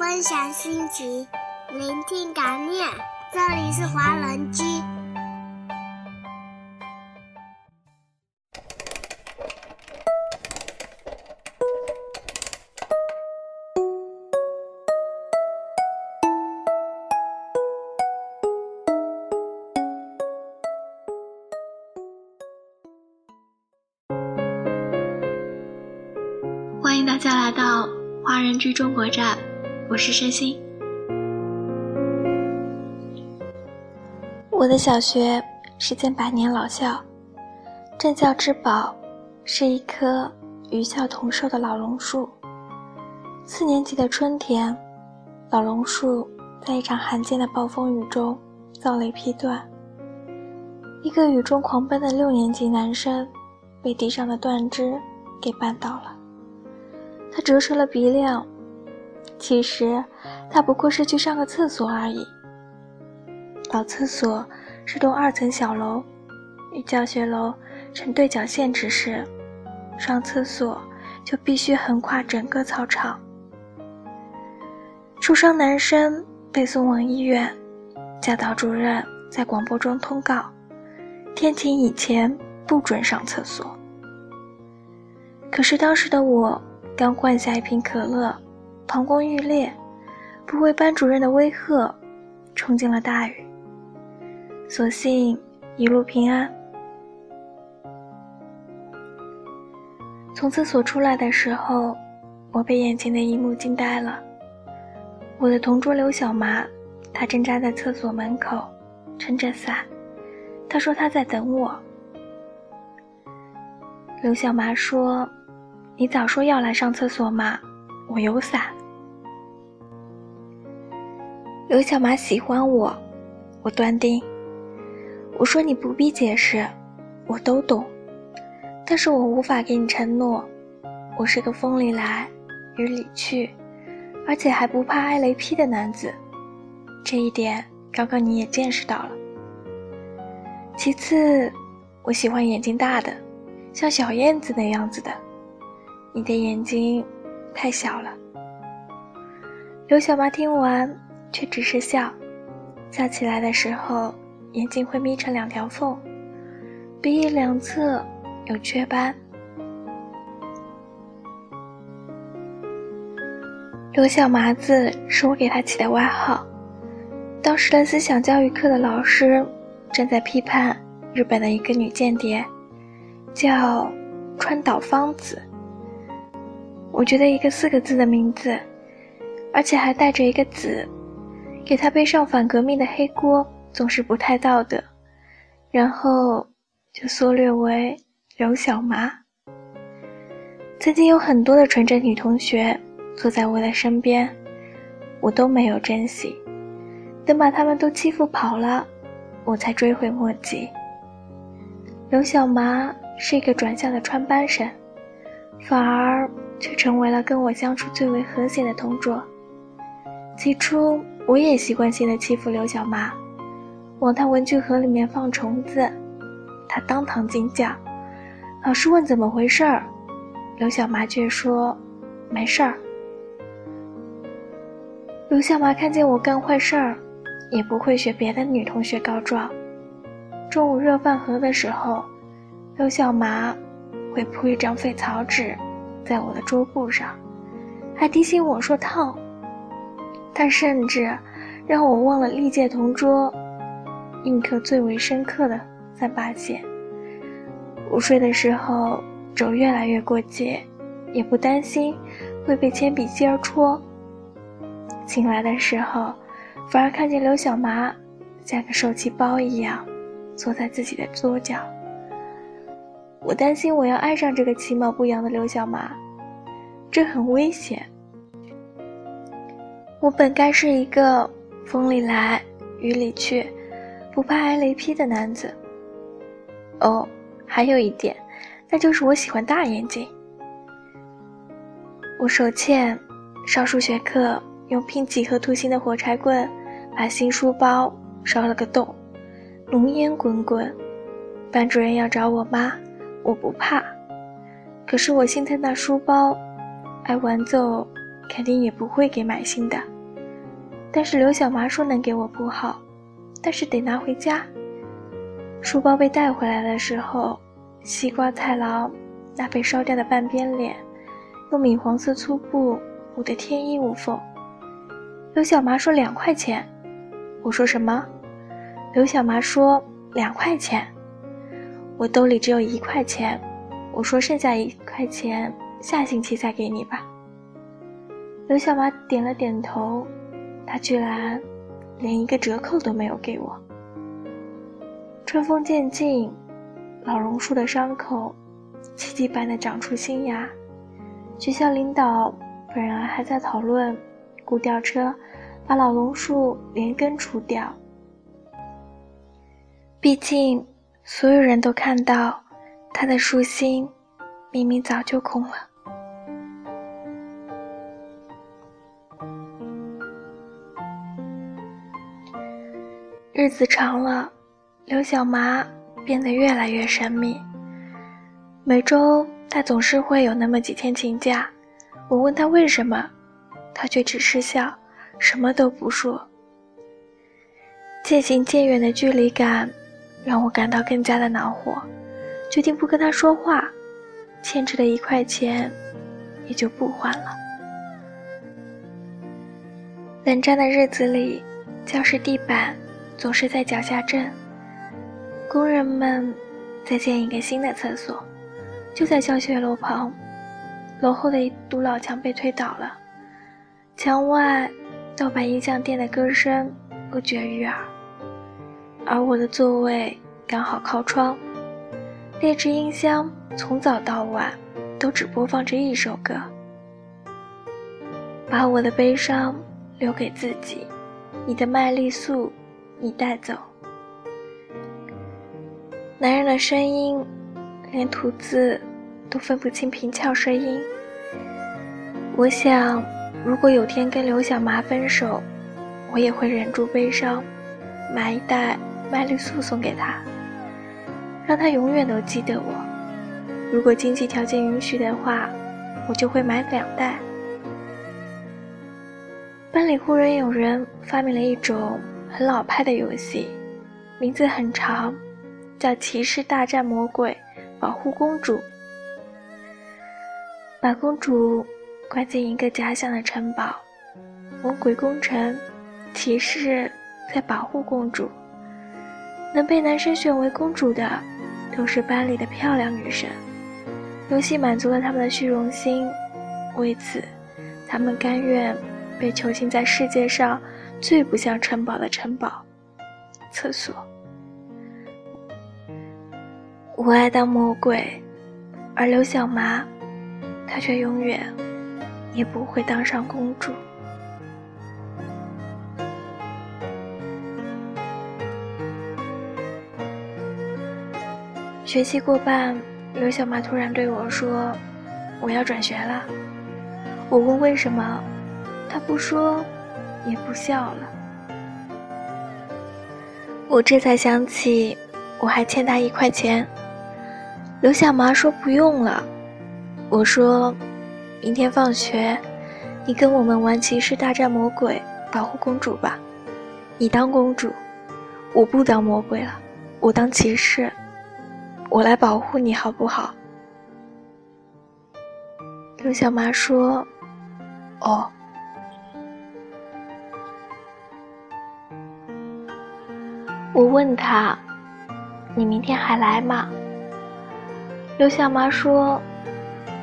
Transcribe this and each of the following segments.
分享心情，聆听感念。这里是华人居。欢迎大家来到华人居中国站，我是申心。我的小学是间百年老校，镇校之宝是一棵与校同寿的老榕树。四年级的春天，老榕树在一场罕见的暴风雨中遭雷劈断，一个雨中狂奔的六年级男生被地上的断枝给绊倒了。他折折了鼻梁，其实他不过是去上个厕所而已。老厕所是栋二层小楼，与教学楼成对角线之势，上厕所就必须横跨整个操场。受伤男生被送往医院，教导主任在广播中通告：天晴以前不准上厕所。可是当时的我。刚灌下一瓶可乐，膀胱欲裂，不畏班主任的威吓，冲进了大雨。所幸一路平安。从厕所出来的时候，我被眼前的一幕惊呆了。我的同桌刘小麻，她正站在厕所门口，撑着伞。她说她在等我。刘小麻说。你早说要来上厕所嘛，我有伞。刘小麻喜欢我，我断定。我说你不必解释，我都懂。但是我无法给你承诺，我是个风里来，雨里去，而且还不怕挨雷劈的男子。这一点刚刚你也见识到了。其次，我喜欢眼睛大的，像小燕子那样子的。你的眼睛太小了。刘小妈听完，却只是笑，笑起来的时候，眼睛会眯成两条缝，鼻翼两侧有雀斑。刘小麻子是我给他起的外号。当时的思想教育课的老师正在批判日本的一个女间谍，叫川岛芳子。我觉得一个四个字的名字，而且还带着一个“子”，给他背上反革命的黑锅，总是不太道德。然后就缩略为刘小麻。曾经有很多的纯真女同学坐在我的身边，我都没有珍惜。等把他们都欺负跑了，我才追悔莫及。刘小麻是一个转校的穿班生，反而。却成为了跟我相处最为和谐的同桌。起初，我也习惯性的欺负刘小麻，往他文具盒里面放虫子，他当堂惊叫。老师问怎么回事儿，刘小麻却说没事儿。刘小麻看见我干坏事儿，也不会学别的女同学告状。中午热饭盒的时候，刘小麻会铺一张废草纸。在我的桌布上，还提醒我说烫。他甚至让我忘了历届同桌印刻最为深刻的三八线。午睡的时候肘越来越过界，也不担心会被铅笔尖戳。醒来的时候，反而看见刘小麻像个受气包一样坐在自己的桌角。我担心我要爱上这个其貌不扬的刘小麻，这很危险。我本该是一个风里来雨里去，不怕挨雷劈的男子。哦，还有一点，那就是我喜欢大眼睛。我手欠上数学课，用拼几何图形的火柴棍把新书包烧了个洞，浓烟滚滚。班主任要找我妈。我不怕，可是我心疼那书包，挨完揍肯定也不会给买新的。但是刘小麻说能给我不好，但是得拿回家。书包被带回来的时候，西瓜太郎那被烧掉的半边脸，用米黄色粗布补得天衣无缝。刘小麻说两块钱，我说什么？刘小麻说两块钱，我兜里只有一块钱，我说剩下一块钱下星期再给你吧。刘小麻点了点头，他居然连一个折扣都没有给我。春风渐近，老榕树的伤口奇迹般的长出新芽。学校领导本来还在讨论雇吊车把老榕树连根除掉。毕竟，所有人都看到他的树心明明早就空了。日子长了。刘小麻变得越来越神秘。每周他总是会有那么几天请假，我问他为什么，他却只是笑，什么都不说。渐行渐远的距离感让我感到更加的恼火，决定不跟他说话，欠着的一块钱也就不还了。冷战的日子里，教室地板总是在脚下震。工人们在建一个新的厕所，就在教学楼旁。楼后的一堵老墙被推倒了，墙外盗版音像店的歌声不绝于耳。而我的座位刚好靠窗，劣质音箱从早到晚都只播放着一首歌。把我的悲伤留给自己，你的麦丽素，你带走。男人的声音，连吐字都分不清平翘舌音。我想，如果有天跟刘小麻分手，我也会忍住悲伤，买一袋麦丽素送给他，让他永远都记得我。如果经济条件允许的话，我就会买两袋。班里忽然有人发明了一种很老派的游戏，名字很长。叫骑士大战魔鬼，保护公主。把公主关进一个假想的城堡，魔鬼攻城，骑士在保护公主。能被男生选为公主的，都是班里的漂亮女生。游戏满足了他们的虚荣心，为此，他们甘愿被囚禁在世界上最不像城堡的城堡——厕所。我爱当魔鬼，而刘小麻，她却永远也不会当上公主。学期过半，刘小麻突然对我说：“我要转学了。”我问为什么，她不说，也不笑了。我这才想起，我还欠他一块钱。刘小麻说：“不用了。”我说：“明天放学，你跟我们玩骑士大战魔鬼，保护公主吧。你当公主，我不当魔鬼了，我当骑士，我来保护你好不好？”刘小麻说：“哦。”我问他：“你明天还来吗？”刘小妈说：“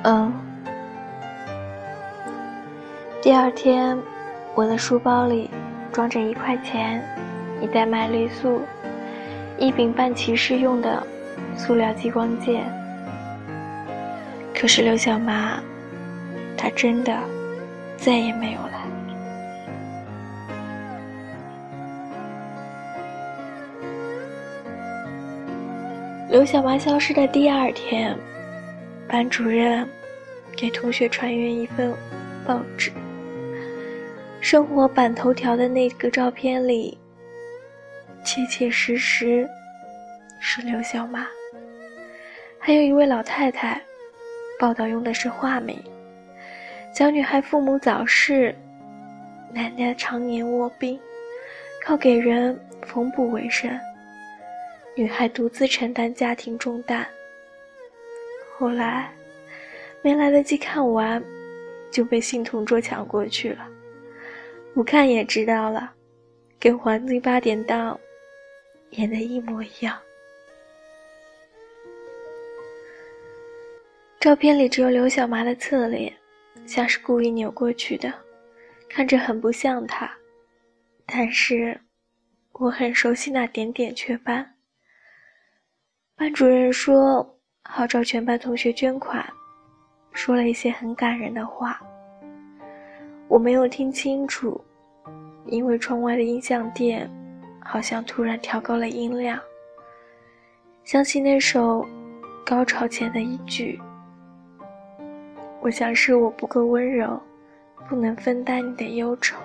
嗯。”第二天，我的书包里装着一块钱、一袋麦丽素、一柄半骑士用的塑料激光剑。可是刘小妈，她真的再也没有来。刘小麻消失的第二天，班主任给同学传阅一份报纸。生活版头条的那个照片里，切切实实是刘小麻。还有一位老太太，报道用的是化名。小女孩父母早逝，奶奶常年卧病，靠给人缝补为生。女孩独自承担家庭重担。后来，没来得及看完，就被新同桌抢过去了。不看也知道了，跟《黄金八点档》演的一模一样。照片里只有刘小麻的侧脸，像是故意扭过去的，看着很不像她。但是，我很熟悉那点点雀斑。班主任说号召全班同学捐款，说了一些很感人的话。我没有听清楚，因为窗外的音像店好像突然调高了音量，想起那首高潮前的一句。我想是我不够温柔，不能分担你的忧愁。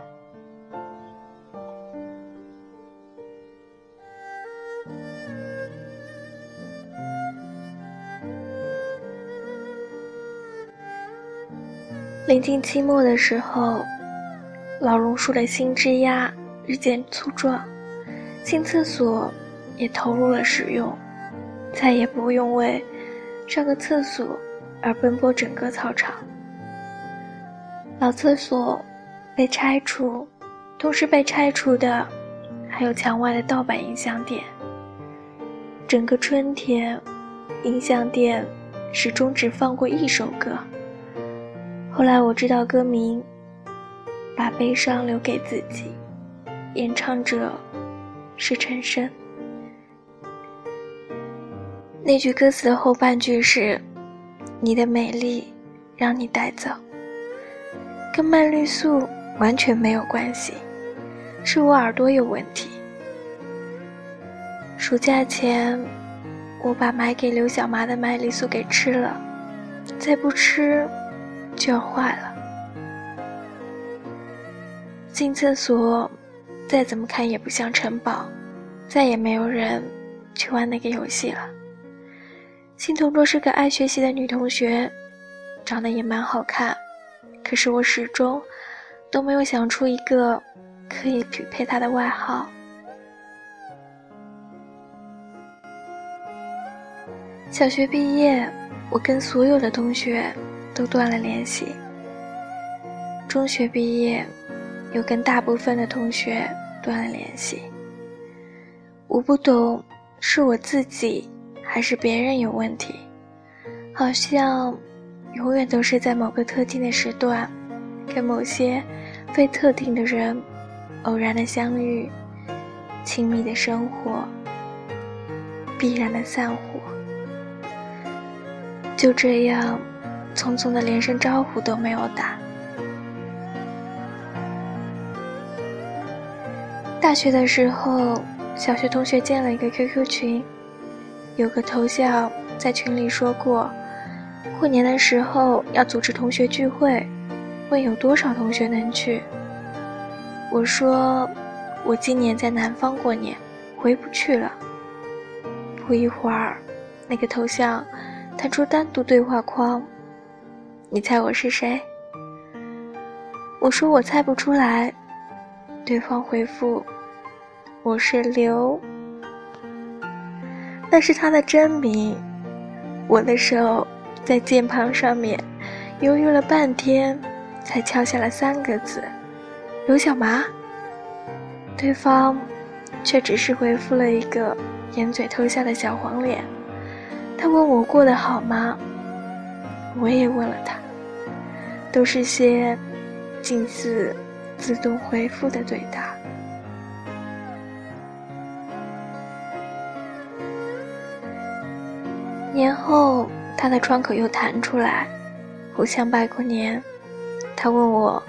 临近期末的时候，老榕树的新枝桠日渐粗壮，新厕所也投入了使用，再也不用为上个厕所。而奔波整个操场，老厕所被拆除，同时被拆除的还有墙外的盗版音像店。整个春天，音像店始终只放过一首歌。后来我知道歌名，把悲伤留给自己，演唱者是陈升。那句歌词的后半句是。你的美丽，让你带走，跟麦绿素完全没有关系，是我耳朵有问题。暑假前，我把买给刘小麻的麦丽素给吃了，再不吃就要坏了。进厕所，再怎么看也不像城堡，再也没有人去玩那个游戏了。新同桌是个爱学习的女同学，长得也蛮好看，可是我始终都没有想出一个可以匹配她的外号。小学毕业，我跟所有的同学都断了联系。中学毕业，又跟大部分的同学断了联系。我不懂，是我自己。还是别人有问题，好像永远都是在某个特定的时段，跟某些非特定的人偶然的相遇，亲密的生活，必然的散伙，就这样匆匆的连声招呼都没有打。大学的时候，小学同学建了一个 QQ 群。有个头像在群里说过，过年的时候要组织同学聚会，问有多少同学能去。我说，我今年在南方过年，回不去了。不一会儿，那个头像弹出单独对话框，你猜我是谁？我说我猜不出来。对方回复，我是刘。那是他的真名，我的手在键盘上面犹豫了半天，才敲下了三个字：“刘小麻。”对方却只是回复了一个掩嘴偷笑的小黄脸。他问我过得好吗？我也问了他，都是些近似自动回复的对答。年后，他的窗口又弹出来，互相拜过年。他问我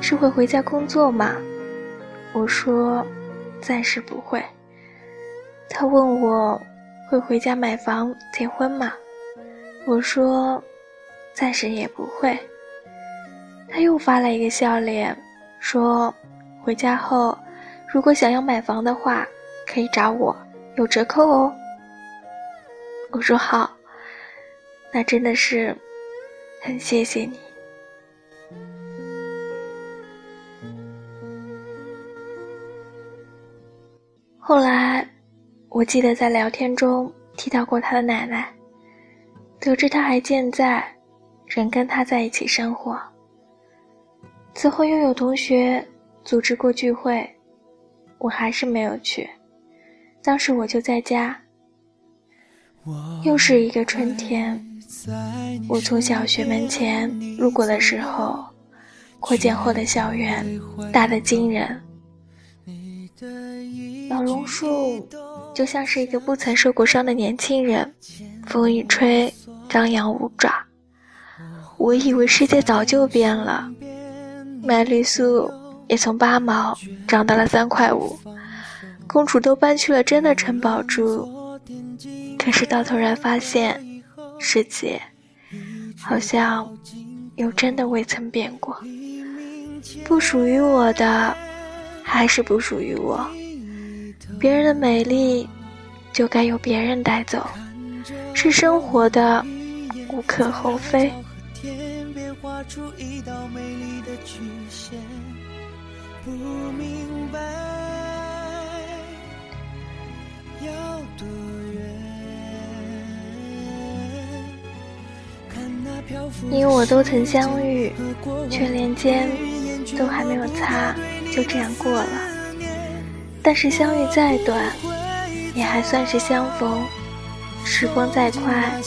是会回家工作吗？我说暂时不会。他问我会回家买房结婚吗？我说暂时也不会。他又发了一个笑脸说回家后如果想要买房的话可以找我有折扣哦。我说好那真的是很谢谢你。后来我记得在聊天中提到过他的奶奶得知他还健在仍跟他在一起生活。此后又有同学组织过聚会，我还是没有去。当时我就在家。又是一个春天，我从小学门前路过的时候，扩建后的校园大得惊人。老榕树就像是一个不曾受过伤的年轻人，风一吹张扬五爪。我以为世界早就变了，麦丽素也从八毛涨到了三块五，公主都搬去了真的城堡住。可是到头来发现，世界好像又真的未曾变过。不属于我的，还是不属于我。别人的美丽，就该由别人带走。是生活的，无可厚非。不明白要多远，你我都曾相遇，却连肩都还没有擦，就这样过了。但是相遇再短，也还算是相逢；时光再快，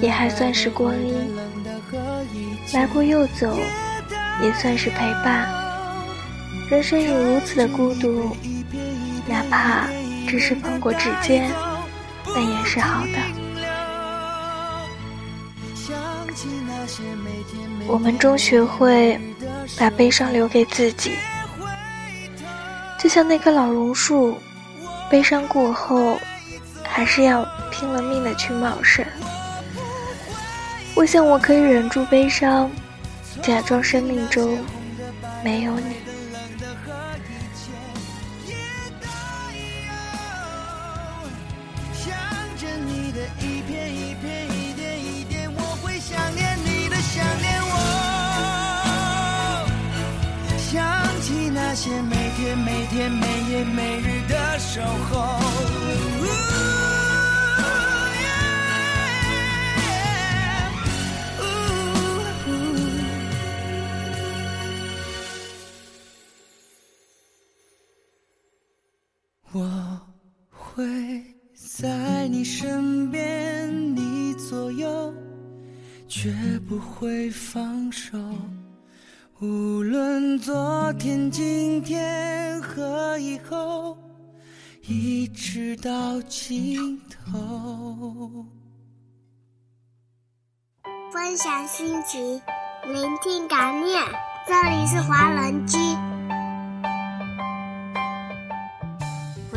也还算是光阴。来过又走，也算是陪伴。人生有如此的孤独，哪怕只是碰过指尖，那也是好的。我们终学会把悲伤留给自己，就像那棵老榕树，悲伤过后，还是要拼了命的去茂盛。我想我可以忍住悲伤，假装生命中没有你。那些每天每天每夜每日的守候。身边，你左右，绝不会放手。无论昨天、今天和以后，一直到尽头。分享心情，聆听感念。这里是华人居，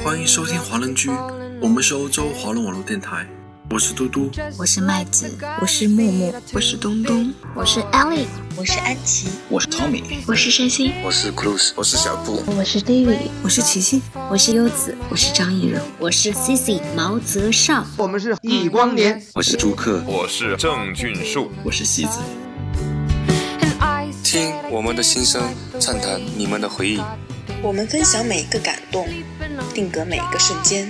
欢迎收听华人居，我们是欧洲华人网络电台。我是嘟嘟，我是麦子，我是木木，我是东东，我是 Ellie，我是安琪，我是 Tommy，我是山心，我是 Cruz，我是小布，我是 David，我是琪琪，我是优子，我是张艺柔，我是 Cici 毛泽少，我们是易光年，我是朱克，我是郑俊树，我是西子。听我们的心声，畅谈你们的回忆，我们分享每一个感动，定格每一个瞬间。